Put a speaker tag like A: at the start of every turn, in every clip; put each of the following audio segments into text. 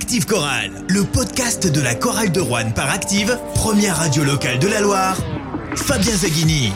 A: Active Chorale, le podcast de la chorale de Rouen par Active, première radio locale de la Loire. Fabien Zaghini.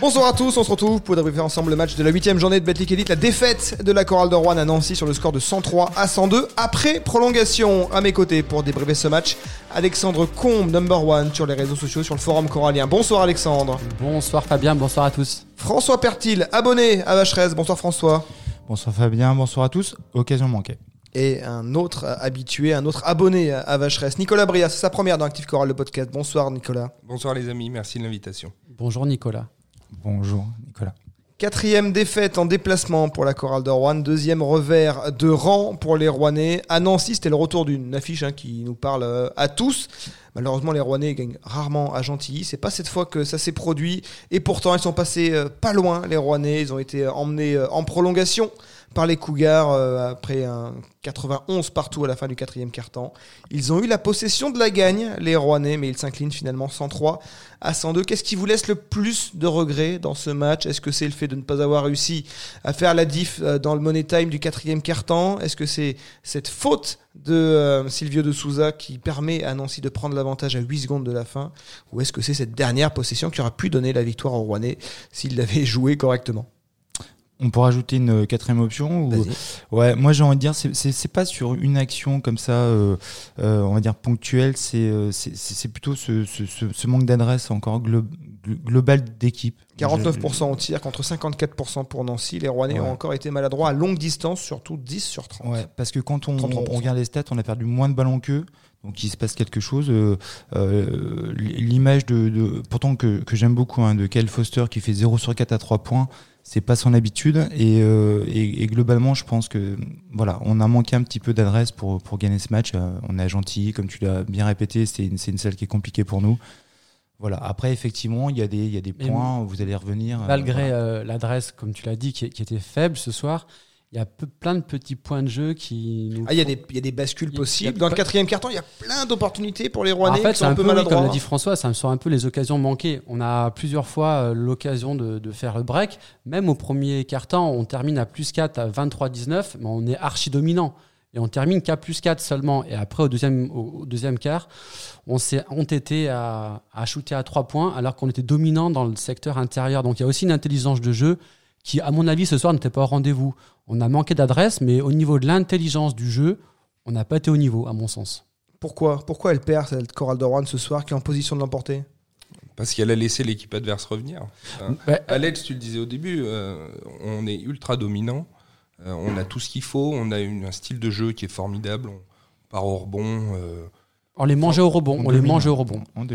B: Bonsoir à tous, on se retrouve pour débriefer ensemble le match de la 8 journée de Betclic Elite, la défaite de la chorale de Rouen à Nancy sur le score de 103 à 102 après prolongation. À mes côtés pour débriefer ce match, Alexandre Combe, number one sur les réseaux sociaux, sur le forum corallien. Bonsoir Alexandre.
C: Bonsoir Fabien, bonsoir à tous.
B: François Pertil, abonné à Vacheresse. Bonsoir François.
D: Bonsoir Fabien, bonsoir à tous. Occasion manquée.
B: Et un autre habitué, un autre abonné à Vacheresse, Nicolas Bria, c'est sa première dans Active Chorale, le podcast. Bonsoir Nicolas.
E: Bonsoir les amis, merci de l'invitation.
C: Bonjour Nicolas.
D: Bonjour Nicolas.
B: Quatrième défaite en déplacement pour la chorale de Rouen. Deuxième revers de rang pour les Rouennais. À Nancy, c'était le retour d'une affiche hein, qui nous parle euh, à tous. Malheureusement, les Rouennais gagnent rarement à Gentilly. C'est pas cette fois que ça s'est produit. Et pourtant, ils sont passés euh, pas loin, les Rouennais. Ils ont été euh, emmenés en prolongation par les Cougars euh, après un 91 partout à la fin du quatrième quart-temps. Ils ont eu la possession de la gagne, les Rouennais, mais ils s'inclinent finalement 103 à 102. Qu'est-ce qui vous laisse le plus de regrets dans ce match? Est-ce que c'est le fait de ne pas avoir réussi à faire la diff euh, dans le money time du quatrième quart-temps? Est-ce que c'est cette faute de euh, Silvio de Souza qui permet à Nancy de prendre l'avantage à 8 secondes de la fin. Ou est-ce que c'est cette dernière possession qui aura pu donner la victoire aux Rouennais s'ils l'avaient joué correctement?
D: On peut rajouter une quatrième option Ouais, moi j'ai envie de dire, c'est pas sur une action comme ça, euh, euh, on va dire ponctuelle, c'est euh, plutôt ce, ce, ce, manque d'adresse encore global d'équipe.
B: 49% au tir contre 54% pour Nancy. Les Rouennais ont encore été maladroits à longue distance, surtout 10 sur 30.
D: Ouais, parce que quand on, on, regarde les stats, on a perdu moins de ballons qu'eux. Donc il se passe quelque chose. L'image de, de, pourtant que, que j'aime beaucoup hein, de Kyle Foster qui fait 0 sur 4 à 3 points, c'est pas son habitude euh, et, et, globalement je pense que voilà on a manqué un petit peu d'adresse pour, pour gagner ce match euh, on est gentil comme tu l'as bien répété c'est une, une salle qui est compliquée pour nous voilà après effectivement il y a des, il y a des points vous allez revenir
C: euh, malgré l'adresse comme tu l'as dit qui, qui, était faible ce soir il y a plein de petits points de jeu qui.
B: ah, il y, a des, il y a des bascules possibles. Dans le quatrième carton, il y a plein d'opportunités pour les Rouennais.
C: En fait,
B: c'est un,
C: peu, maladroits. comme l'a dit François, ça me sort un peu les occasions manquées. On a plusieurs fois euh, l'occasion de, de, faire le break. Même au premier carton, on termine à plus 4 à 23-19, mais on est archi dominant. Et on termine qu'à plus 4 seulement. Et après, au deuxième, au deuxième quart, on s'est entêté à, à shooter à 3 points alors qu'on était dominant dans le secteur intérieur. Donc il y a aussi une intelligence de jeu qui, à mon avis, ce soir n'était pas au rendez-vous. On a manqué d'adresse, mais au niveau de l'intelligence du jeu, on n'a pas été au niveau, à mon sens.
B: Pourquoi? Pourquoi elle perd, cette Coral de Rouen, ce soir, qui est en position de l'emporter?
E: Parce qu'elle a laissé l'équipe adverse revenir. Alex, tu le disais au début, euh, on est ultra dominant. Euh, on a tout ce qu'il faut. On a un style de jeu qui est formidable. On part au rebond. Euh,
C: on les mangeait au rebond. On, les mangeait au rebond.
D: On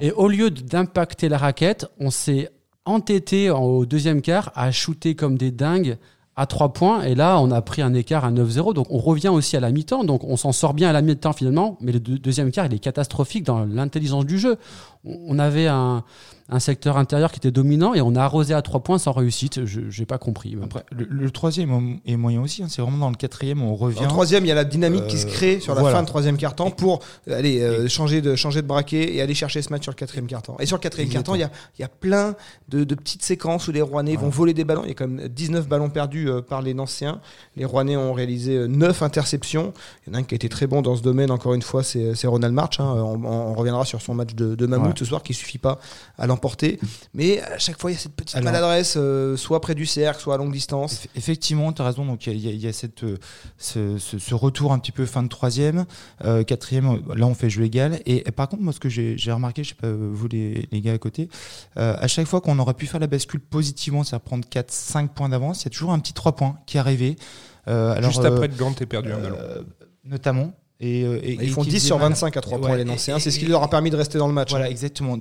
C: Et au lieu d'impacter la raquette, on s'est entêté au deuxième quart à shooter comme des dingues à 3 points. Et là, on a pris un écart à 9-0. Donc, on revient aussi à la mi-temps. Donc, on s'en sort bien à la mi-temps finalement. Mais le deuxième quart, il est catastrophique dans l'intelligence du jeu. On avait un, un secteur intérieur qui était dominant et on a arrosé à trois points sans réussite. Je n'ai pas compris.
D: Après, le, troisième est moyen aussi. Hein. C'est vraiment dans le quatrième, on revient. Dans le
B: troisième, il y a la dynamique qui se crée sur la fin de troisième quart-temps pour aller euh, changer, de, changer de braquet et aller chercher ce match sur le quatrième quart-temps. Et sur le quatrième quart-temps, il y a, y a plein de, de, petites séquences où les Rouennais vont voler des ballons. Il y a quand même 19 ballons perdus euh, par les Nanciens. Les Rouennais ont réalisé 9 euh, interceptions. Il y en a un qui a été très bon dans ce domaine, encore une fois, c'est Ronald March. Hein. On, reviendra sur son match de, de Ce soir qui suffit pas à l'emporter. Mais à chaque fois, il y a cette petite maladresse, euh, soit près du cercle, soit à longue distance.
D: Effectivement, tu as raison. Donc, il y, a, cette, euh, ce, retour un petit peu fin de troisième. Euh, quatrième, là, on fait jeu égal. Et, par contre, moi, ce que j'ai remarqué, je sais pas, vous les, les gars à côté, à chaque fois qu'on aurait pu faire la bascule positivement, c'est-à-dire prendre 4-5 points d'avance, il y a toujours un petit 3 points qui est arrivé.
E: alors, Juste après le Gant, t'es perdu un ballon.
D: Notamment.
B: Euh, et, ils font 10 sur 25 à 3 points les Nancéens. C'est ce qui leur a permis de rester dans le match.
D: Voilà, exactement.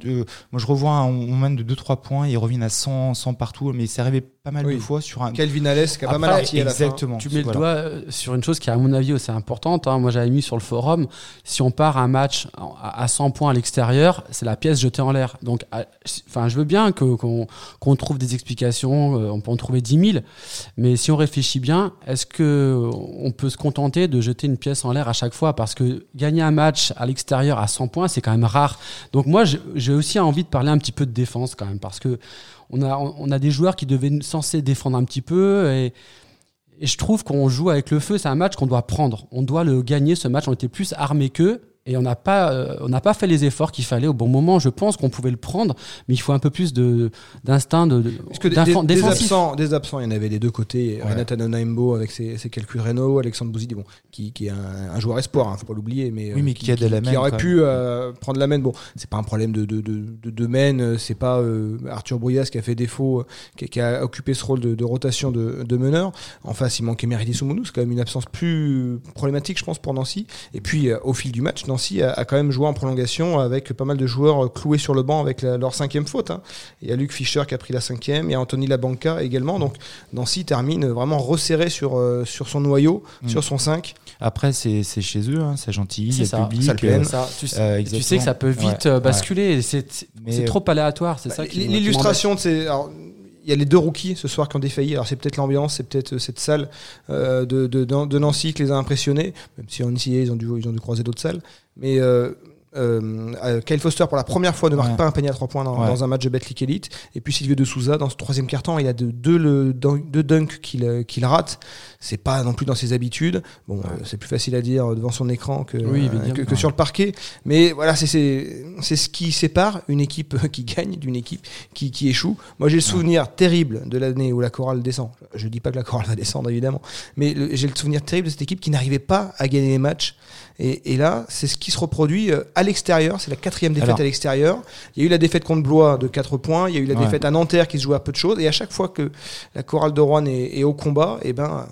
D: moi, je revois un moment de 2-3 points. Ils reviennent à 100, 100 partout. Mais c'est arrivé pas mal de fois sur un.
B: Calvin Alès qui a pas mal artillé
D: Exactement.
C: Tu mets le doigt euh, sur une chose qui, à mon avis, aussi importante. Hein. Moi, j'avais mis sur le forum si on part un match à 100 points à l'extérieur, c'est la pièce jetée en l'air. Donc, enfin, je veux bien qu'on trouve des explications. Euh, on peut en trouver 10 000. Mais si on réfléchit bien, est-ce qu'on peut se contenter de jeter une pièce en l'air à chaque fois Parce que gagner un match à l'extérieur à 100 points, c'est quand même rare. Donc, moi, j'ai aussi envie de parler un petit peu de défense quand même. Parce que on a, des joueurs qui devaient censés défendre un petit peu et, Et je trouve qu'on joue avec le feu. C'est un match qu'on doit prendre. On doit le gagner, ce match. On était plus armés qu'eux et on n'a pas euh, on n'a pas fait les efforts qu'il fallait au bon moment. Je pense qu'on pouvait le prendre mais il faut un peu plus de d'instinct de,
B: Parce que des, des, absents des absents il y en avait des deux côtés. Ouais. Renata Nanaimbo avec ses, ses calculs Renault Alexandre Bouzidi bon qui, qui est un, un joueur espoir hein, faut pas l'oublier mais,
D: oui, mais
B: euh,
D: qui, qui,
B: qui, qui aurait pu euh, prendre la main. Bon c'est pas un problème de de de, de, de main c'est pas euh, Arthur Brouillas qui a fait défaut qui, qui, a occupé ce rôle de, de rotation de, de meneur. En face il manquait Meridi Soumounou c'est quand même une absence plus problématique je pense pour Nancy. Et puis au fil du match Nancy a, a quand même joué en prolongation avec pas mal de joueurs cloués sur le banc avec la, leur cinquième faute. Hein. Il y a Luc Fischer qui a pris la cinquième, il y a Anthony Labanca également. Donc Nancy termine vraiment resserré sur, euh, sur son noyau, mmh. sur son 5.
D: Après, c'est chez eux, hein, c'est gentil, il y a
C: ça,
D: le public.
C: Ça, euh, ça. Tu, euh, tu, sais que ça peut vite ouais, basculer, ouais. c'est trop aléatoire. c'est
B: bah,
C: ça
B: L'illustration de ces. Alors, y a les deux rookies ce soir qui ont défailli. Alors c'est peut-être l'ambiance, c'est peut-être cette salle euh, de, Nancy qui les a impressionnés, même si en NCA ils ont dû, ils ont dû croiser d'autres salles. Mais euh, euh, Kyle Foster pour la première fois ne marque ouais. pas un panier à 3 points dans, ouais. dans un match de Betclic Elite. Et puis Silvio de Souza dans ce troisième quart-temps il a de, deux, le, deux dunks qu'il qu rate. C'est pas non plus dans ses habitudes. Bon ouais. euh, c'est plus facile à dire devant son écran que,
C: oui,
B: euh, que, que, sur le parquet. Mais voilà c'est ce qui sépare une équipe qui gagne d'une équipe qui, qui échoue. Moi j'ai le souvenir terrible de l'année où la chorale descend. Je dis pas que la chorale va descendre évidemment. Mais j'ai le souvenir terrible de cette équipe qui n'arrivait pas à gagner les matchs. Et, et là, c'est ce qui se reproduit euh, à l'extérieur. C'est la quatrième défaite Alors. à l'extérieur. Il y a eu la défaite contre Blois de 4 points. Il y a eu la ouais. défaite à Nanterre qui se joue à peu de choses. Et à chaque fois que la chorale de Rouen est, est au combat, et eh ben,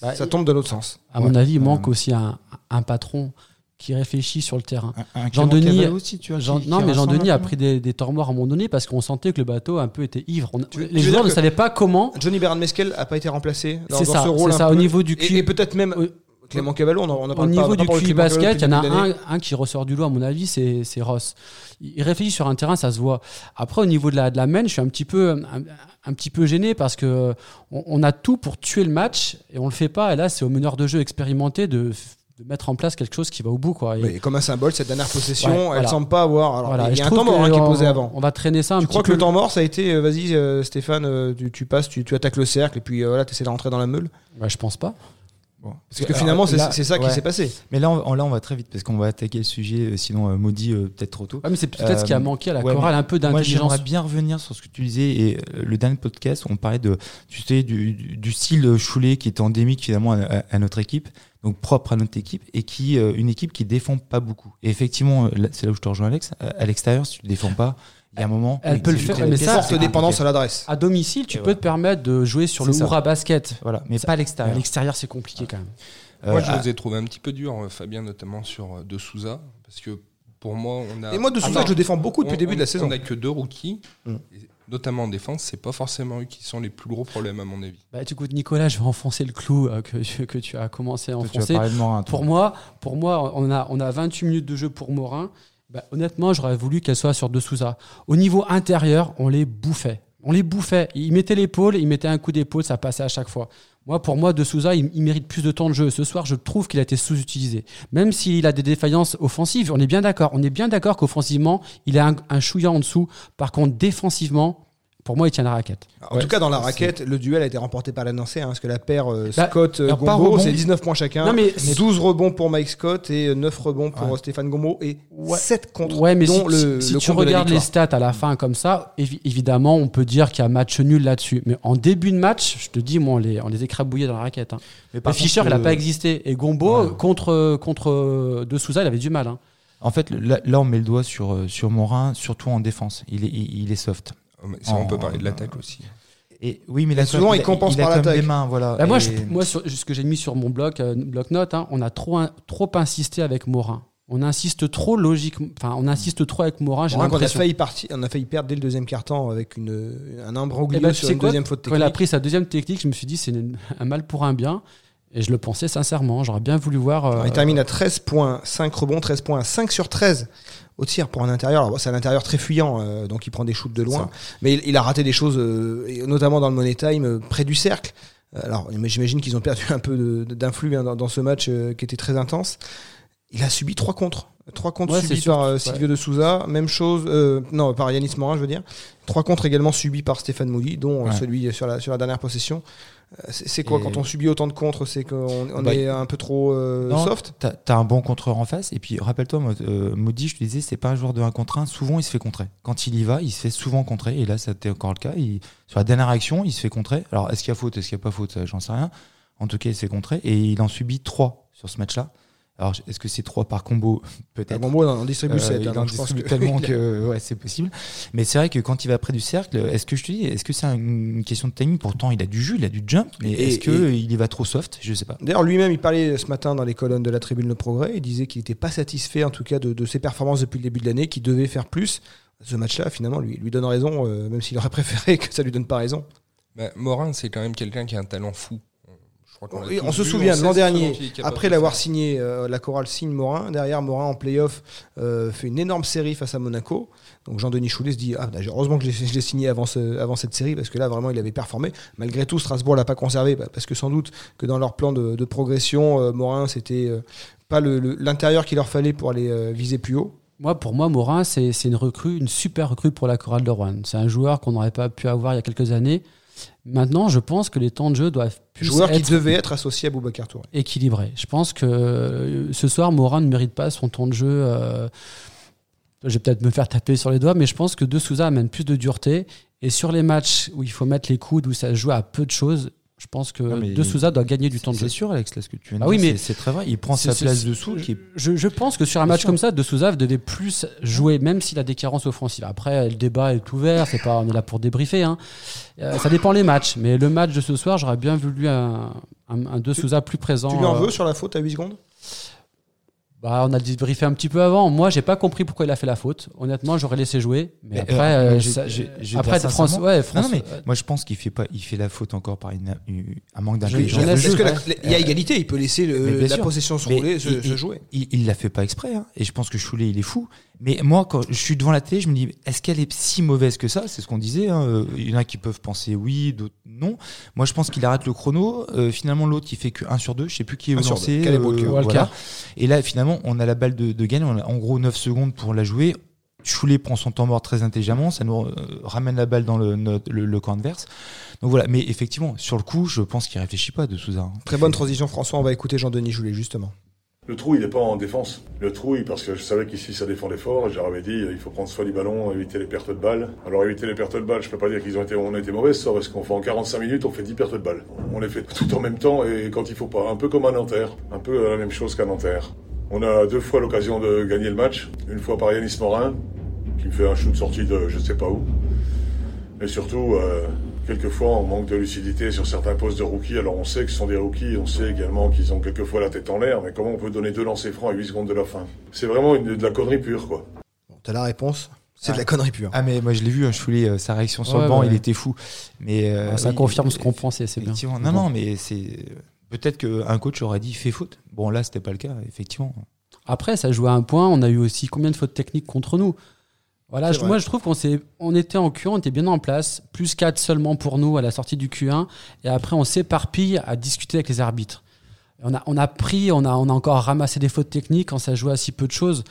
B: bah, ça tombe de l'autre sens.
C: À mon avis, il manque aussi un, un patron qui réfléchit sur le terrain. Un, un Jean Denis
D: aussi, tu vois,
C: Jean,
D: qui,
C: non,
D: qui
C: mais Jean Denis a pris des, des temps morts à un moment donné parce qu'on sentait que le bateau un peu était ivre. On, tu, les tu joueurs ne savaient pas comment.
B: Johnny Bernard Mesquel a pas été remplacé dans, dans
C: ça,
B: ce rôle.
C: C'est ça,
B: peu.
C: au niveau du
B: cul. Et, et peut-être même. Clément Cavallo, on en, on
C: Au niveau pas, du QI basket, il y en a un, un, qui ressort du lot, à mon avis, c'est Ross. Il réfléchit sur un terrain, ça se voit. Après, au niveau de la, de la main, je suis un petit peu, un, un petit peu gêné parce que on, on, a tout pour tuer le match et on le fait pas. Et là, c'est au meneur de jeu expérimenté de de mettre en place quelque chose qui va au bout quoi.
B: Et oui, comme un symbole cette dernière possession ouais, elle voilà. semble pas avoir alors voilà. il y a un temps mort hein, qui est posé avant
C: on va traîner ça un
B: tu
C: petit
B: crois
C: peu
B: que le temps mort ça a été euh, vas-y euh, Stéphane euh, tu, tu, passes tu, tu, attaques le cercle et puis euh, voilà tu essaies de rentrer dans la meule?
C: Bah, je pense pas
B: Bon. Parce que finalement, c'est ça ouais. qui s'est passé.
D: Mais là on, là, on va très vite parce qu'on va attaquer le sujet, sinon euh, maudit euh, peut-être trop tôt.
C: Ah, mais c'est peut-être euh, ce qui a manqué à la ouais, chorale, un peu d'intelligence.
D: Moi, j'aimerais bien revenir sur ce que tu disais et euh, le dernier podcast, on parlait de, tu sais, du, du style Choulet qui est endémique finalement à, à, à, notre équipe, donc propre à notre équipe et qui euh, une équipe qui défend pas beaucoup. Et effectivement, c'est là où je te rejoins, Alex. À l'extérieur, si tu défends pas, il y a un moment.
C: Elle peut le faire, mais ça,
B: forte dépendance à l'adresse.
C: À domicile, tu et peux ouais. te permettre de jouer sur le Moura basket.
D: Voilà, mais ça, pas à l'extérieur.
C: L'extérieur, c'est compliqué quand même.
E: Moi, je les ai trouvés un petit peu durs, Fabien, notamment sur De Souza, parce que pour moi, on a.
B: Et moi, De Souza, ah, je défends beaucoup depuis le début
E: on,
B: de la saison.
E: On n'a que deux rookies. Mm. Notamment en défense, c'est pas forcément eux qui sont les plus gros problèmes à mon avis.
C: Bah, écoute, Nicolas, je vais enfoncer le clou euh, que, que tu as commencé à enfoncer.
D: Morin,
C: pour moi, pour moi, on a, on a 28 minutes de jeu pour Morin. Bah, honnêtement, j'aurais voulu qu'elle soit sur De Souza. Au niveau intérieur, on les bouffait. On les bouffait. Il mettait l'épaule, il mettait un coup d'épaule, ça passait à chaque fois. Moi, pour moi, De Souza, il, il, mérite plus de temps de jeu. Ce soir, je trouve qu'il a été sous-utilisé. Même s'il a des défaillances offensives, on est bien d'accord. On est bien d'accord qu'offensivement, il a un, un chouïa en dessous. Par contre, défensivement, pour moi, il tient la raquette.
B: En ouais, tout cas, dans la raquette, le duel a été remporté par la Nancy, hein, parce que la paire euh, bah, Scott euh, Gombo, c'est 19 points chacun. Non, mais 12 rebonds pour Mike Scott et 9 rebonds pour ouais. Stéphane Gombo et ouais. 7 contre.
C: Ouais, mais dont si, le, si le tu regardes les stats à la fin comme ça, évi évidemment, on peut dire qu'il y a match nul là-dessus. Mais en début de match, je te dis, moi, on les, on les écrabouillait dans la raquette. Hein. Mais, mais Fischer, il n'a pas existé. Et Gombo, contre, contre De Souza, il avait du mal. Hein.
D: En fait, là, là, on met le doigt sur, sur Morin, surtout en défense. Il est, il, il est soft.
E: Ça, on peut parler de l'attaque aussi.
D: Et oui, mais
B: là, souvent, il, compense
D: il
B: par l'attaque.
D: mains, voilà.
C: Bah moi, je, moi, sur, ce que j'ai mis sur mon bloc, euh, bloc note, hein, on a trop, un, trop insisté avec Morin. On insiste trop logique, enfin, on insiste trop avec Morin. J'ai
B: l'impression. On a failli partir, on a failli perdre dès le deuxième quart-temps avec une, un imbroglio
C: eh ben,
B: sur une
C: quoi,
B: deuxième faute technique.
C: Quand il a pris sa deuxième technique, je me suis dit, c'est un mal pour un bien. Et je le pensais sincèrement. J'aurais bien voulu voir.
B: Euh, il termine à 13 points, 5 rebonds, 13 points, 5 sur 13 au tir pour un intérieur. C'est un intérieur très fuyant, euh, donc il prend des shoots de loin. Mais il, il, a raté des choses, euh, notamment dans le money time, euh, près du cercle. Alors, j'imagine qu'ils ont perdu un peu d'influx hein, dans, dans, ce match qui était très intense. Il a subi trois contre. Trois contre ouais, subis par Silvio ouais. de Souza. Même chose, euh, non, par Yanis Morin, je veux dire. Trois contre également subis par Stéphane Mouli, dont ouais. celui sur la, sur la dernière possession. C'est quoi quand on subit autant de contres C'est qu'on bah, est un peu trop euh, soft?
D: T'as as un bon contreur en face. Et puis rappelle-toi, euh, Maudit, je te disais, c'est pas un joueur de 1 contre 1. Souvent, il se fait contrer. Quand il y va, il se fait souvent contrer. Et là, c'était encore le cas. Il, sur la dernière action, il se fait contrer. Alors, est-ce qu'il y a faute? Est-ce qu'il n'y a pas faute? J'en sais rien. En tout cas, il s'est contré. Et il en subit 3 sur ce match-là. Alors, est-ce que c'est trois par combo Peut-être.
B: combo, on distribue 7.
D: Euh, hein, je pense que... tellement que ouais, c'est possible. Mais c'est vrai que quand il va près du cercle, est-ce que je te dis, est-ce que c'est une question de timing? Pourtant, il a du jus, il a du jump, mais est-ce qu'il y va trop soft? Je sais pas.
B: D'ailleurs, lui-même, il parlait ce matin dans les colonnes de la tribune Le Progrès. Il disait qu'il n'était pas satisfait, en tout cas, de, ses performances depuis le début de l'année, qu'il devait faire plus. Ce match-là, finalement, lui, lui donne raison, euh, même s'il aurait préféré que ça lui donne pas raison.
E: Bah, Morin, c'est quand même quelqu'un qui a un talent fou
B: on, se souvient l'an dernier, après l'avoir signé, euh, la chorale signe Morin. Derrière, Morin en playoff euh, fait une énorme série face à Monaco. Donc Jean-Denis Choulet se dit ah, bah, heureusement que je l'ai signé avant, avant cette série parce que là vraiment il avait performé. Malgré tout, Strasbourg l'a pas conservé bah, parce que sans doute que dans leur plan de, progression, euh, Morin c'était pas l'intérieur qu'il leur fallait pour aller viser plus haut.
C: Moi, pour moi, Morin, c'est une recrue, une super recrue pour la chorale de Rouen. C'est un joueur qu'on n'aurait pas pu avoir il y a quelques années. Maintenant, je pense que les temps de jeu doivent
B: plus Joueur être qui devait être associé à Boubacar Touré.
C: Équilibré. Je pense que euh, ce soir, Morin ne mérite pas son temps de jeu. Euh, je vais peut-être me faire taper sur les doigts, mais je pense que De Souza amène plus de dureté. Et sur les matchs où il faut mettre les coudes, où ça se joue à peu de choses, je pense que De Souza doit gagner du temps de jeu.
D: C'est sûr, Alex, là, ce que tu viens de ah oui, mais c'est très vrai. Il prend sa place dessous.
C: Qui je, je, pense que sur un match comme ça, De Souza devait plus jouer, même s'il a des carences offensives. Après, le débat est ouvert. C'est pas, on est là pour débriefer. Hein. Euh, ça dépend les matchs. Mais le match de ce soir, j'aurais bien voulu un, un, De Souza plus présent. Tu
B: lui en euh, veux sur la faute à 8 secondes?
C: Bah, on a débriefé un petit peu avant. Moi, j'ai pas compris pourquoi il a fait la faute. Honnêtement, j'aurais laissé jouer. Mais, après, euh, euh, après France, ouais, France,
D: mais moi, je pense qu'il fait pas, il fait la faute encore par une, un manque d'intelligence.
B: Il y a égalité. Il peut laisser la possession se rouler, se, jouer.
D: Il, il l'a fait pas exprès. Hein. Et je pense que Choulet, il est fou. Mais moi, quand je suis devant la télé, je me dis, est-ce qu'elle est si mauvaise que ça? C'est ce qu'on disait. Hein. Il y en a qui peuvent penser oui, d'autres non. Moi, je pense qu'il arrête le chrono. Euh, finalement, l'autre, il fait que 1 sur 2. Je sais plus qui est lancé. Euh, voilà. Et là, finalement, on a la balle de, de gagne. On a en gros 9 secondes pour la jouer. Choulet prend son temps mort très intelligemment, ça nous euh, ramène la balle dans le, le, le, camp adverse. Donc voilà, mais effectivement, sur le coup, je pense qu'il réfléchit pas de Souza. Hein.
B: Très bonne transition, François. On va écouter Jean-Denis Choulet justement.
F: Le trou, il n'est pas en défense. Le trou, parce que je savais qu'ici ça défendait fort, j'avais dit il faut prendre soin du ballon, éviter les pertes de balles. Alors éviter les pertes de balles, je peux pas dire qu'ils ont été, a été mauvais, ça, parce qu'on fait en 45 minutes, on fait 10 pertes de balles. On les fait tout en même temps et quand il faut pas, un peu comme à Nanterre, un peu la même chose qu'à Nanterre. On a deux fois l'occasion de gagner le match, une fois par Yanis Morin, qui me fait un shoot sorti de je sais pas où, et surtout. Euh, Quelquefois, on manque de lucidité sur certains postes de rookies. Alors, on sait que ce sont des rookies, on sait également qu'ils ont quelquefois la tête en l'air, mais comment on peut donner deux lancers francs à 8 secondes de la fin? C'est vraiment une, de la connerie pure, quoi.
B: Bon, T'as la réponse? C'est de la connerie pure.
D: Ah mais moi je l'ai vu, hein, je voulais euh, sa réaction sur le banc, il était fou. Mais
C: euh, ça confirme ce qu'on pensait, c'est bien.
D: Non non, mais c'est peut-être qu'un coach aurait dit fait faute. Bon là c'était pas le cas, effectivement.
C: Après ça joue à un point. On a eu aussi combien de fautes techniques contre nous? Voilà, moi je trouve qu'on s'est, on était en Q1, on était bien en place, plus 4 seulement pour nous à la sortie du Q1, et après on s'éparpille à discuter avec les arbitres. On a, on a pris, on a, on a encore ramassé des fautes techniques quand ça jouait à si peu de choses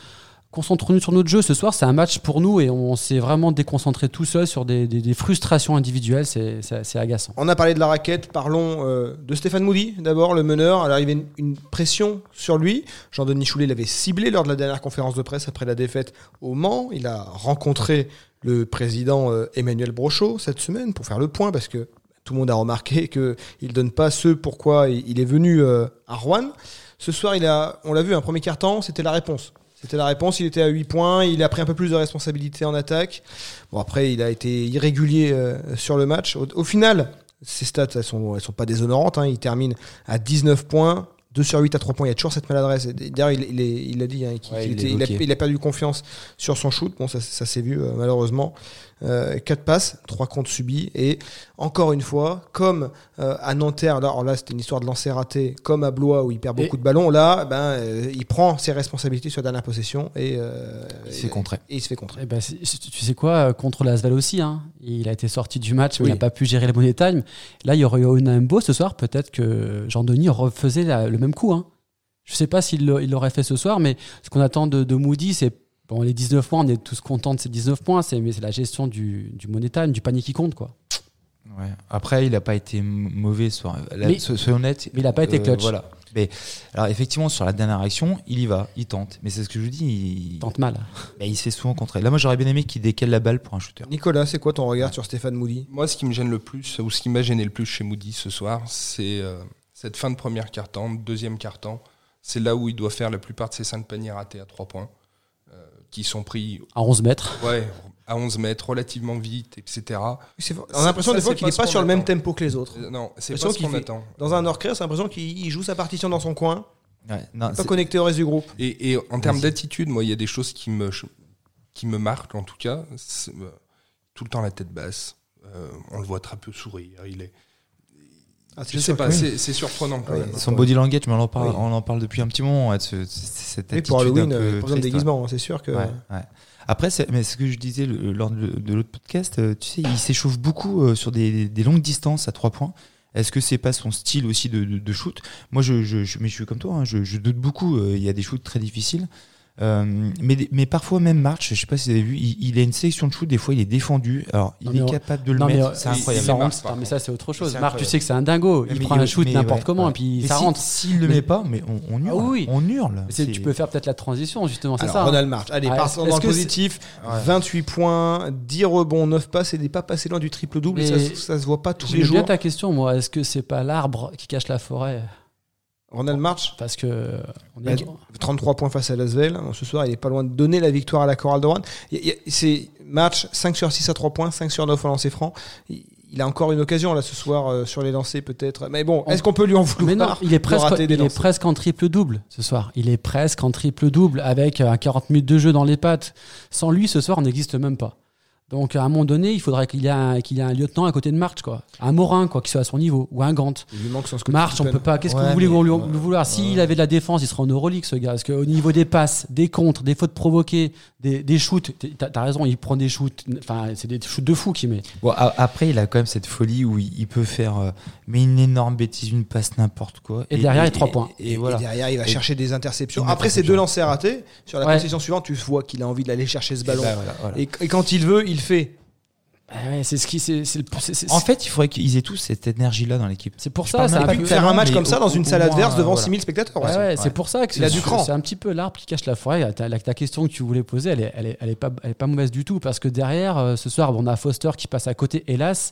C: concentrons-nous sur notre jeu. Ce soir, c'est un match pour nous et on s'est vraiment déconcentré tout seul sur des, frustrations individuelles. C'est agaçant.
B: On a parlé de la raquette. Parlons euh, de Stéphane Moody, d'abord, le meneur. Alors, il y avait une, pression sur lui. Jean-Denis Choulet l'avait ciblé lors de la dernière conférence de presse après la défaite au Mans. Il a rencontré le président euh, Emmanuel Brochot cette semaine pour faire le point parce que tout le monde a remarqué qu'il ne donne pas ce pourquoi il est venu euh, à Rouen. Ce soir, on l'a vu, un premier quart-temps, c'était la réponse. C'était la réponse. Il était à 8 points. Il a pris un peu plus de responsabilité en attaque. Bon, après, il a été irrégulier euh, sur le match. Au, final, ses stats, elles sont, elles sont pas déshonorantes. Hein. Il termine à 19 points. 2 sur 8 à 3 points, il y a toujours cette maladresse. D'ailleurs, il, il, a dit hein, qu'il a, perdu confiance sur son shoot. Bon, ça, ça s'est vu euh, malheureusement. 4 euh, passes, 3 comptes subis. Et encore une fois, comme euh, à Nanterre, alors là c'était une histoire de lancer raté, comme à Blois où il perd beaucoup de ballons, là ben, euh, il prend ses responsabilités sur la dernière possession et,
D: il se fait contrer.
B: Et il se fait contrer.
C: Eh ben, tu sais quoi, contre l'Asvel aussi, hein. il a été sorti du match, il n'a pas pu gérer le money time. Là, il y aurait eu un beau ce soir, peut-être que Jean-Denis refaisait le même coup. Hein. Je ne sais pas s'il l'aurait fait ce soir, mais ce qu'on attend de, de Moody, c'est Bon, les 19 points, on est tous contents de ces 19 points, c'est, mais c'est la gestion du, du money time, du panier qui compte, quoi.
D: Ouais. Après, il n'a pas été mauvais, soir.
C: Mais-
D: soyons honnêtes.
C: mais il a pas été clutch.
D: Voilà. Mais, alors, effectivement, sur la dernière action, il y va, il tente. Mais c'est ce que je vous dis, il,
C: Tente mal.
D: mais il se fait souvent contrer. Là, moi, j'aurais bien aimé qu'il décale la balle pour un shooter.
B: Nicolas, c'est quoi ton regard sur Stéphane Moody?
E: Moi, ce qui me gêne le plus, ou ce qui m'a gêné le plus chez Moody ce soir, c'est euh, cette fin de première quart-temps, deuxième quart-temps. C'est là où il doit faire la plupart de ses 5 paniers ratés à 3 points, euh, qui sont pris
C: À 11 mètres.
E: ouais, à 11 mètres, relativement vite, etc.
B: On a l'impression des fois qu'il n'est
E: pas
B: sur le même tempo que les autres.
E: Euh, non, c'est pas ce qu'on attend.
B: Dans un orchestre, c'est l'impression qu'il il joue sa partition dans son coin,
D: Ouais, non,
B: pas connecté au reste du groupe.
E: Et, et en termes d'attitude, moi, il y a des choses qui me, qui me marquent, en tout cas. Euh, Tout le temps la tête basse. Euh, on le voit très peu sourire. Il est.
B: Ah, c'est
E: Je sais pas, c'est surprenant quand même.
D: son body language, mais on en parle,
B: Oui.
D: on en parle depuis un petit moment. ouais, de ce- cette attitude
B: pour Halloween,
D: un peu
B: euh,
D: triste,
B: déguisement, c'est sûr que.
D: Ouais, ouais. Après, c'est- mais ce que je disais le- lors de, l'autre podcast, euh, tu sais, il s'échauffe beaucoup euh, sur des, des longues distances à trois points. Est-ce que c'est pas son style aussi de, de- de shoot? Moi, je, je, je- mais je suis comme toi, hein, je, je doute beaucoup. euh, Il y a des shoots très difficiles. Euh, mais, mais parfois même March, je sais pas si vous avez vu, il, il a une sélection de shoot. Des fois, il est défendu. Alors, il
C: Non,
D: est
C: on-
D: capable de le
C: Non, mais
D: mettre.
C: euh,
D: C'est incroyable.
C: ça, rentre, mais ça, c'est autre chose.
D: C'est
C: Marc, tu sais que c'est un dingo. Il
D: Mais
C: prend
D: il-
C: un shoot n'importe
D: ouais,
C: comment
D: ouais.
C: et puis
D: Mais
C: ça
D: si-
C: rentre.
D: S'il le
C: Mais-
D: met pas, mais on, on hurle.
C: Ah oui.
D: On hurle.
C: Tu peux faire peut-être la transition, justement, c'est ça. hein.
B: Ronald March, allez,
C: Ah,
B: partons dans le positif. 28 points, 10 rebonds, 9 passes et des pas passés loin du triple-double. et
C: Mais-
B: Ça, ça se voit pas tous les
C: J'aime bien
B: jours.
C: ta question, moi. Est-ce que c'est pas l'arbre qui cache la forêt?
B: Ronald March,
C: Parce que on
B: Bah,
C: est-
B: 33 points face à Lasvel. Ce soir, il est pas loin de donner la victoire à la Chorale de Rouen. C'est match 5 sur 6 à 3 points, 5 sur 9 au lancer franc. Il a encore une occasion là ce soir euh, sur les lancers peut-être. Mais bon,
C: On-
B: est-ce qu'on peut lui en vouloir
C: Mais non, il est presque, il est presque en triple double ce soir. Il est presque en triple double avec un 40 minutes de jeu dans les pattes. Sans lui, ce soir, on n'existe même pas. Donc à un moment donné, il faudrait qu'il y ait un, qu'il y ait un lieutenant à côté de March, quoi. Un Morin, quoi, qui soit à son niveau, ou un Gant.
B: Il lui manque son
C: March, on peut pas. Qu'est-ce que vous voulez
D: mais-
C: lui,
D: ouais.
C: lui vouloir? S'il avait de la défense, il serait en Euroleague, ce gars. Parce qu'au niveau des passes, des contres, des fautes provoquées, des, des shoots, t'as as raison, il prend des shoots. Enfin, c'est des shoots de fou qu'il met.
D: Bon, a- après, il a quand même cette folie où il, il peut faire euh, mais une énorme bêtise, une passe n'importe quoi.
C: Et derrière, il y a trois points.
D: Et,
B: Et
D: voilà.
B: derrière, il va
D: Et-
B: chercher des interceptions. Après ces deux lancers ratés, sur la
C: Ouais.
B: possession suivante, tu vois qu'il a envie d'aller chercher ce ballon.
D: Bah, voilà, voilà.
B: Et, et quand il veut, il fait.
C: Ah ouais, c'est ce qui, c'est, c'est le- c'est- c'est-
D: En fait, il faudrait qu'ils aient tous cette énergie-là dans l'équipe.
C: c'est pour
D: je
C: ça,
D: parle
C: c'est
D: même
C: un
D: pas
C: peu-
D: du
B: Faire un match
D: mais
B: comme ça
D: au-
B: dans une
D: au
B: salle
D: moins,
B: adverse devant
D: voilà.
B: 6000 spectateurs.
C: Ouais,
B: ouais.
C: ouais,
D: ouais.
C: c'est pour ça que
B: Il a
C: c'est-
B: du cran.
C: C'est un petit peu l'arbre qui cache la forêt. Ta, la- ta question que tu voulais poser, elle est, elle est, elle est pas, elle est pas mauvaise du tout parce que derrière, euh, ce soir, on a Foster qui passe à côté, hélas.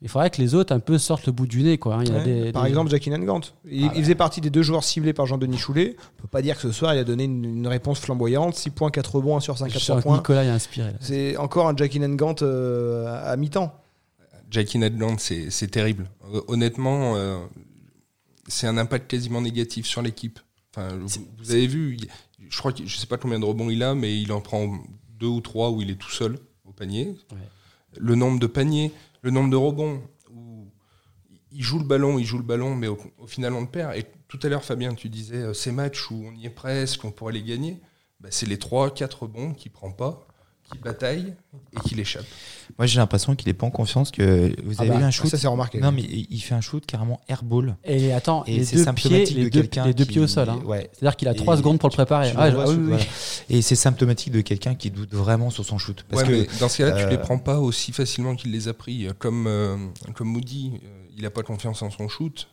C: Il faudrait que les autres un peu sortent le bout du nez, quoi. hein. Il y a
B: Ouais,
C: des-
B: par
C: des-
B: exemple, Jackie Nangant. Il, il faisait partie des deux joueurs ciblés par Jean-Denis Choulet. On peut pas dire que ce soir, il a donné une, une réponse flamboyante. 6 points, 4 rebonds, 1 sur 5
C: je
B: à
C: sens
B: 3
C: que
B: points.
C: Nicolas est inspiré.
B: C'est encore un Jackie Nangant euh, à mi-temps.
E: Jackie Nedland, c'est c'est terrible. Euh, honnêtement, euh, c'est un impact quasiment négatif sur l'équipe. Enfin, vous, vous avez vu, je crois que je sais pas combien de rebonds il a, mais il en prend deux ou trois où il est tout seul au panier.
C: Ouais.
E: Le nombre de paniers, le nombre de rebonds où il joue le ballon, il joue le ballon, mais au, final on le perd. Et tout à l'heure, Fabien, tu disais euh, ces matchs où on y est presque, on pourrait les gagner. Bah, c'est les trois, quatre rebonds qu'il prend pas, qui bataille et qui l'échappe.
D: Moi, j'ai l'impression qu'il est pas en confiance. Que vous
C: Ah
D: avez
C: bah,
D: vu un
B: Ça,
D: shoot
B: c'est remarqué.
D: Non, mais il fait un shoot carrément airball.
C: Et attends,
D: Et
C: les
D: c'est
C: deux pieds,
D: symptomatique
C: les
D: de
C: deux,
D: quelqu'un
C: les deux pieds au sol. hein.
D: Ouais.
C: C'est-à-dire qu'il a trois secondes pour le préparer.
D: Tu
C: Ah,
D: le vois
C: ah oui,
D: sur-
C: oui,
D: voilà.
C: oui.
D: Et c'est symptomatique de quelqu'un qui doute vraiment sur son shoot. Parce
E: Ouais,
D: que
E: dans ce cas-là, tu
D: euh,
E: les prends pas aussi facilement qu'il les a pris. Comme, euh, comme Moody, euh, il a pas confiance en son shoot.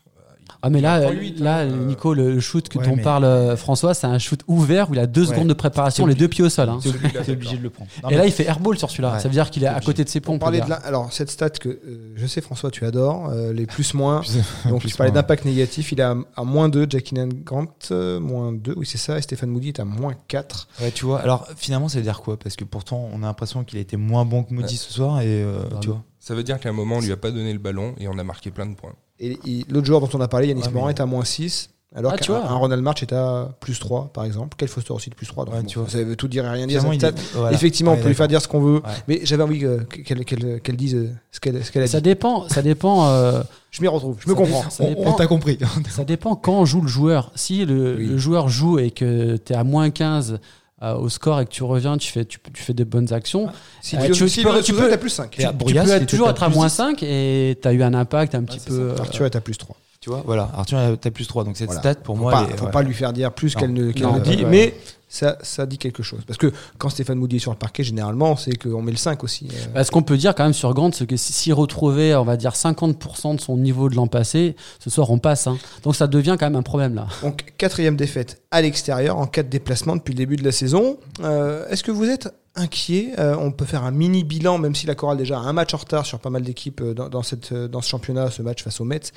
C: Ah mais là, euh, là,
E: hein, euh.
C: Nico, le shoot que
D: Ouais,
C: dont
D: mais-
C: parle euh, François, c'est un shoot ouvert où il a deux
D: Ouais.
C: secondes de préparation, les deux pieds au sol. hein.
D: t'es obligé, t'es obligé de le prendre. Non,
C: Et
D: mais-
C: là, il fait airball sur celui-là.
D: Ouais.
C: Ça veut dire qu'il est à côté de ses pompes.
B: parler
C: le
B: de
C: gars.
B: la- alors cette stat que euh, je sais François tu adores euh, les plus moins donc
D: Plus
B: tu parlais d'impact négatif il est à, à moins 2 Jackie Grant euh, moins 2 oui c'est ça et Stéphane Moody est à moins 4
D: Ouais, tu vois. Alors finalement, ça veut dire quoi? Parce que pourtant, on a l'impression qu'il a été moins bon que Moody ce soir. Et euh,
C: Pardon.
D: tu vois.
E: Ça veut dire qu'à un moment, on lui a pas donné le ballon et on a marqué plein de points.
B: Et l'autre joueur dont on a parlé Yanis
D: Ouais,
B: Morin
D: mais-
B: est à moins 6 alors
C: Ah,
B: qu'un Ronald March est à plus 3 par exemple Quel Foster aussi de plus 3 donc
D: Ouais,
B: bon,
D: tu vois.
B: ça veut tout dire et rien dire
D: est- voilà.
B: effectivement
D: Ouais,
B: on peut lui faire dire ce qu'on veut mais j'avais envie euh, qu'elle qu'elle- qu'elle dise euh, ce qu'elle a
C: Ça
B: dit
C: dépend. Ça dépend. euh,
B: je m'y retrouve je me
C: Ça
B: comprends
C: ça
D: On, t'a compris.
C: Ça dépend quand joue le joueur. Si le,
B: Oui.
C: le joueur joue et que tu es à moins 15 euh, au score et que tu reviens, tu fais, tu, tu fais des bonnes actions.
B: si
C: Euh,
B: tu,
C: tu-
B: si
C: tu peux- tu peux-
B: t'as plus 5
D: Et à
C: tu peux être toujours
D: à
C: être à moins
D: 10.
C: 5 et tu as eu un impact un petit peu.
D: ça.
C: euh,
B: Arthur est à plus 3
D: Tu vois, voilà. Arthur, t'as plus 3. Donc cette stat, pour
B: faut
D: moi.
B: Pas, faut pas lui faire dire plus qu'elle ne, ne dit. Mais ça, ça dit quelque chose. Parce que quand Stéphane Moody est sur le parquet, généralement, c'est qu'on met le 5 aussi.
C: Euh. Bah, ce qu'on peut dire quand même sur Gant, c'est que s'il retrouvait, on va dire, 50% de son niveau de l'an passé, ce soir, on passe. Hein. Donc ça devient quand même un problème là.
B: Donc quatrième défaite à l'extérieur en quatre déplacements depuis le début de la saison. Euh, est-ce que vous êtes inquiet euh, On peut faire un mini bilan, même si la chorale déjà a un match en retard sur pas mal d'équipes dans, dans, cette, dans ce championnat, ce match face aux Mets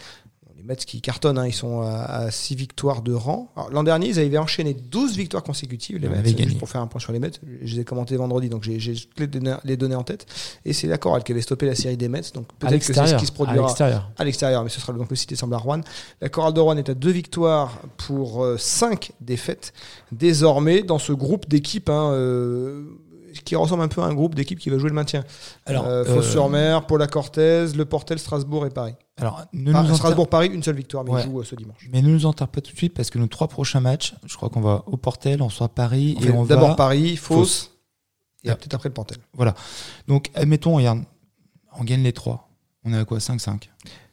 B: Mets qui cartonnent, hein, ils sont à 6 victoires de rang. L'an dernier, ils avaient enchaîné 12 victoires consécutives, les Mets, juste pour faire un point sur les Mets. Je les ai commentés vendredi, donc j'ai les données en tête. Et c'est la Chorale qui avait stoppé la série des Mets, donc peut-être que c'est ce qui se produira à l'extérieur. mais ce sera donc le 6 décembre à Rouen. La Chorale de Rouen est à 2 victoires pour 5 euh, défaites, désormais dans ce groupe d'équipes. Hein, euh, qui ressemble un peu à un groupe d'équipes qui va jouer le maintien. Alors, euh, Fosse-sur-Mer, Paula Cortez, Le Portel, Strasbourg et Paris. Alors, Strasbourg-Paris, une seule victoire, mais joue euh, ce dimanche.
D: Mais ne nous enterre pas tout de suite parce que nos trois prochains matchs, je crois qu'on va au Portel, on sera Paris et on
B: va. D'abord Paris, Fosse, et peut-être après le Portel.
D: Voilà. Donc, admettons, regarde, on gagne les trois. On est à quoi? 5-5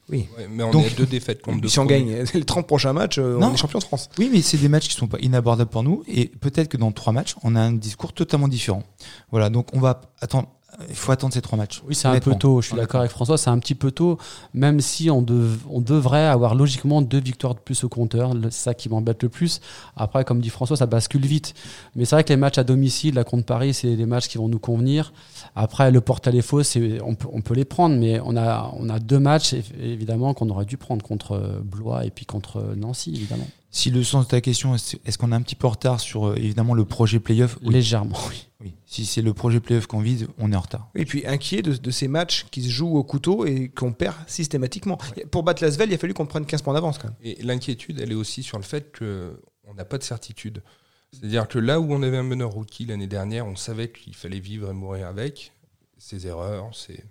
B: oui.
E: mais on est à deux défaites contre deux.
B: Si on gagne les 30 prochains matchs, euh, on est champion de France.
D: Oui, mais c'est des matchs qui sont pas inabordables pour nous. Et peut-être que dans trois matchs, on a un discours totalement différent. Voilà, donc on va attendre il faut attendre ces trois matchs.
C: Oui, c'est un peu tôt. Je suis d'accord avec François, c'est un petit peu tôt, même si on, on, devrait avoir logiquement deux victoires de plus au compteur. C'est ça qui m'embête le plus. Après, comme dit François, ça bascule vite. Mais c'est vrai que les matchs à domicile, la contre Paris, c'est des matchs qui vont nous convenir. Après, le Portal et Faux, on peut, on peut les prendre, mais on a, on a deux matchs, évidemment, qu'on aurait dû prendre contre Blois et puis contre Nancy, évidemment.
D: Si le sens de ta question, est-ce qu'on est un petit peu en retard sur euh, évidemment le projet playoff?
C: Légèrement, oui.
D: oui. Si c'est le projet playoff qu'on vise, on est en retard.
B: Et puis inquiet de, ces matchs qui se jouent au couteau et qu'on perd systématiquement. Pour battre Lasvel, il a fallu qu'on prenne 15 points d'avance.
E: Et l'inquiétude, elle est aussi sur le fait qu'on n'a pas de certitude. C'est-à-dire que là où on avait un meneur rookie l'année dernière, on savait qu'il fallait vivre et mourir avec ses erreurs, ses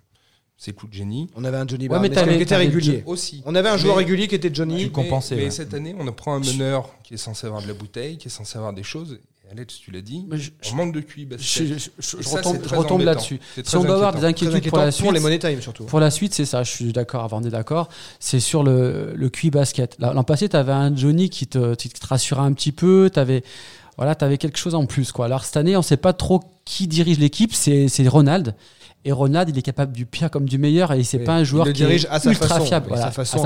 E: c'est coups de génie.
B: On avait un Johnny Barnes qui était régulier.
E: Aussi.
B: On avait un joueur régulier qui était Johnny.
E: Mais, mais cette année, on prend un meneur qui est censé avoir de la bouteille, qui est censé avoir des choses. Et Alex, tu l'as dit, on manque de QI
C: Je, je, retombe, là-dessus. Si on doit avoir des inquiétudes pour la suite,
B: pour les money time surtout.
C: Pour la suite, c'est ça. Je suis d'accord. Avant, on est d'accord. C'est sur le, le QI basket. L'an passé, tu avais un Johnny qui te, qui te rassurait un petit peu. Tu avais voilà, avais quelque chose en plus. Quoi. Alors cette année, on ne sait pas trop qui dirige l'équipe. C'est Ronald. Et Ronald, il est capable du pire comme du meilleur et c'est pas un joueur qui est à ultra fiable. à sa façon,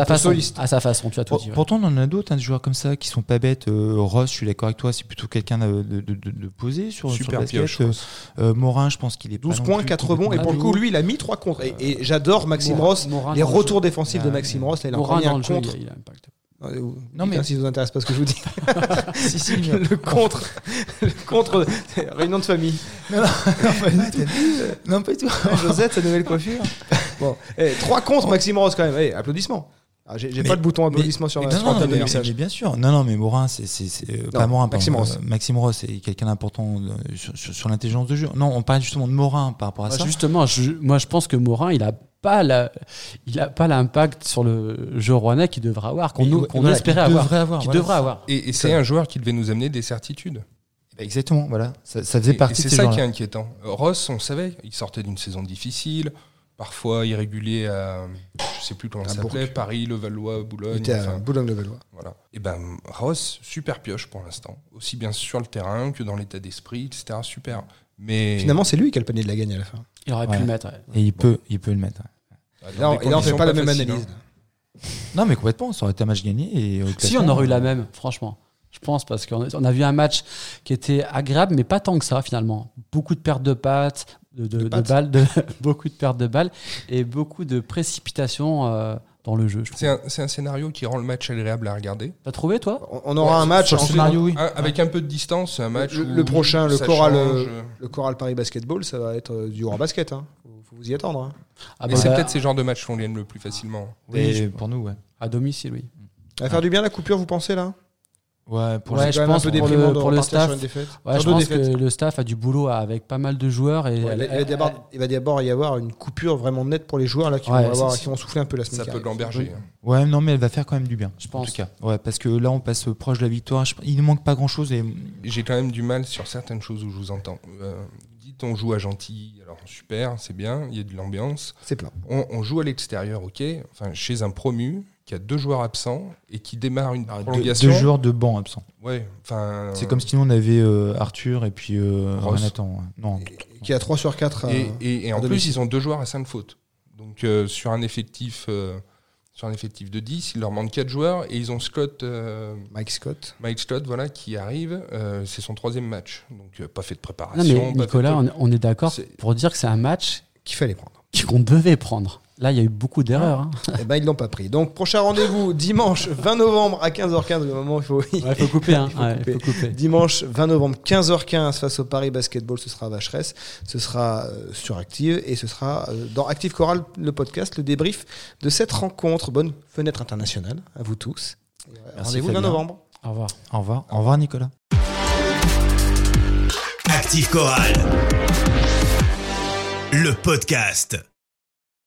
C: à sa façon, tu as tout dit.
D: Pourtant, on en a d'autres, hein, des joueurs comme ça qui sont pas bêtes. Euh, Ross, je suis d'accord avec toi, c'est plutôt quelqu'un de, de, de, posé sur, Super sur le basket. Euh, euh, Morin, je pense qu'il est
B: 12 points, 4 bons. Et pour le coup, lui, il a mis 3 contre. Et, j'adore Maxime Ross, les retours défensifs de Maxime Ross. il a
C: Morin dans le contre.
B: Non mais si ça vous intéresse pas ce que je vous dis. si, si, le contre, le contre, réunion de famille.
D: Non, non, pas du tout.
B: Josette, sa nouvelle coiffure. Bon, eh, trois contre Maxime Ross quand même. Eh, applaudissements. Ah, j'ai pas de bouton applaudissement sur ma
D: non, non, mais, mais, bien sûr. Non, non, mais Morin, c'est euh, pas Morin, Maxime Ross. Euh, Maxime Ross, c'est quelqu'un d'important euh, sur, sur, l'intelligence de jeu. Non, on parle justement de Morin par rapport à bah, ça.
C: Justement, moi, je pense que Morin, il a pas la, il a pas l'impact sur le jeu rouennais qu'il devrait avoir, qu'on qu'on espérait avoir, avoir, devrait avoir.
E: Et, c'est un joueur qui devait nous amener des certitudes.
D: Bah, exactement, voilà. Ça, faisait partie.
E: C'est ça qui est inquiétant. Ross, on savait, il sortait d'une saison difficile, parfois irrégulier à, je sais plus comment ça s'appelait, Paris, Levallois, Boulogne.
B: Il était à Boulogne-Levallois.
E: Voilà. Et ben Ross, super pioche pour l'instant, aussi bien sur le terrain que dans l'état d'esprit, etc. Super. Mais
B: finalement, c'est lui qui a le panier de la gagne à la fin.
C: Il aurait pu le mettre.
D: Et il peut, il peut le mettre.
B: Non, il n'en fait pas, la même analyse. Hein.
D: Non, mais complètement, ça aurait été un match gagné. Et
C: si, on aurait eu la même, franchement. Je pense, parce qu'on a vu un match qui était agréable, mais pas tant que ça, finalement. Beaucoup de pertes de pattes, de, de, de, balles, de, beaucoup de pertes de balles, et beaucoup de précipitations euh, dans le jeu.
E: C'est un, un, scénario qui rend le match agréable à regarder.
C: T'as trouvé, toi
B: On aura un match
E: en scénario, oui. Avec un peu de distance, un match.
B: Le, prochain, le choral, euh, le choral Paris Basketball, ça va être euh, du basket Hein faut vous y attendre. Hein.
E: Ah bah, c'est peut-être ces genres de matchs qu'on gagne le plus facilement.
D: Oui, pour nous, ouais.
C: À domicile, oui.
B: Ça va faire du bien la coupure, vous pensez là?
C: Ouais, pour je pense pour le, pour le staff. Ouais, je pense que le staff a du boulot avec pas mal de joueurs. Et
B: il, va d'abord y avoir une coupure vraiment nette pour les joueurs là, qui, vont, avoir, qui vont souffler un peu la semaine
E: Ça peut l'emberger.
D: Hein. Ouais, non, mais elle va faire quand même du bien. Je pense. En tout cas. Ouais, parce que là, on passe proche de la victoire. Il ne manque pas grand chose. Et...
E: J'ai quand même du mal sur certaines choses où je vous entends. Euh, on joue à gentil, alors super, c'est bien, il y a de l'ambiance.
B: C'est plein.
E: On, joue à l'extérieur, ok, enfin chez un promu qui a deux joueurs absents et qui démarre une ah, prolongation.
D: Deux, joueurs de banc absents.
E: Ouais, enfin.
D: C'est comme si nous on avait Arthur et puis Renatan.
B: Non. Qui a 3 sur 4.
E: et, et, en plus, ils ont deux joueurs à 5 fautes. Donc sur un effectif sur un effectif de 10, il leur manque 4 joueurs et ils ont Scott.
B: Mike Scott.
E: Mike Scott, voilà, qui arrive. c'est son troisième match. Donc, pas fait de préparation.
C: Non, mais Nicolas, on, est d'accord pour dire que c'est un match
B: qu'il fallait prendre.
C: Qu'on devait prendre. Là, il y a eu beaucoup d'erreurs. Hein.
B: Eh ben, ils l'ont pas pris. Donc, prochain rendez-vous dimanche 20 novembre à 15h15. Le moment, il faut,
C: il faut couper. Hein.
B: Dimanche 20 novembre 15h15 face au Paris Basketball, ce sera Vacheresse. Ce sera euh, sur Active et ce sera euh, dans Active Choral, le podcast, le débrief de cette rencontre. Bonne fenêtre internationale à vous tous. Rendez-vous 20 novembre.
C: Au revoir.
D: Au revoir. Au revoir, Nicolas.
A: Active Choral, le podcast.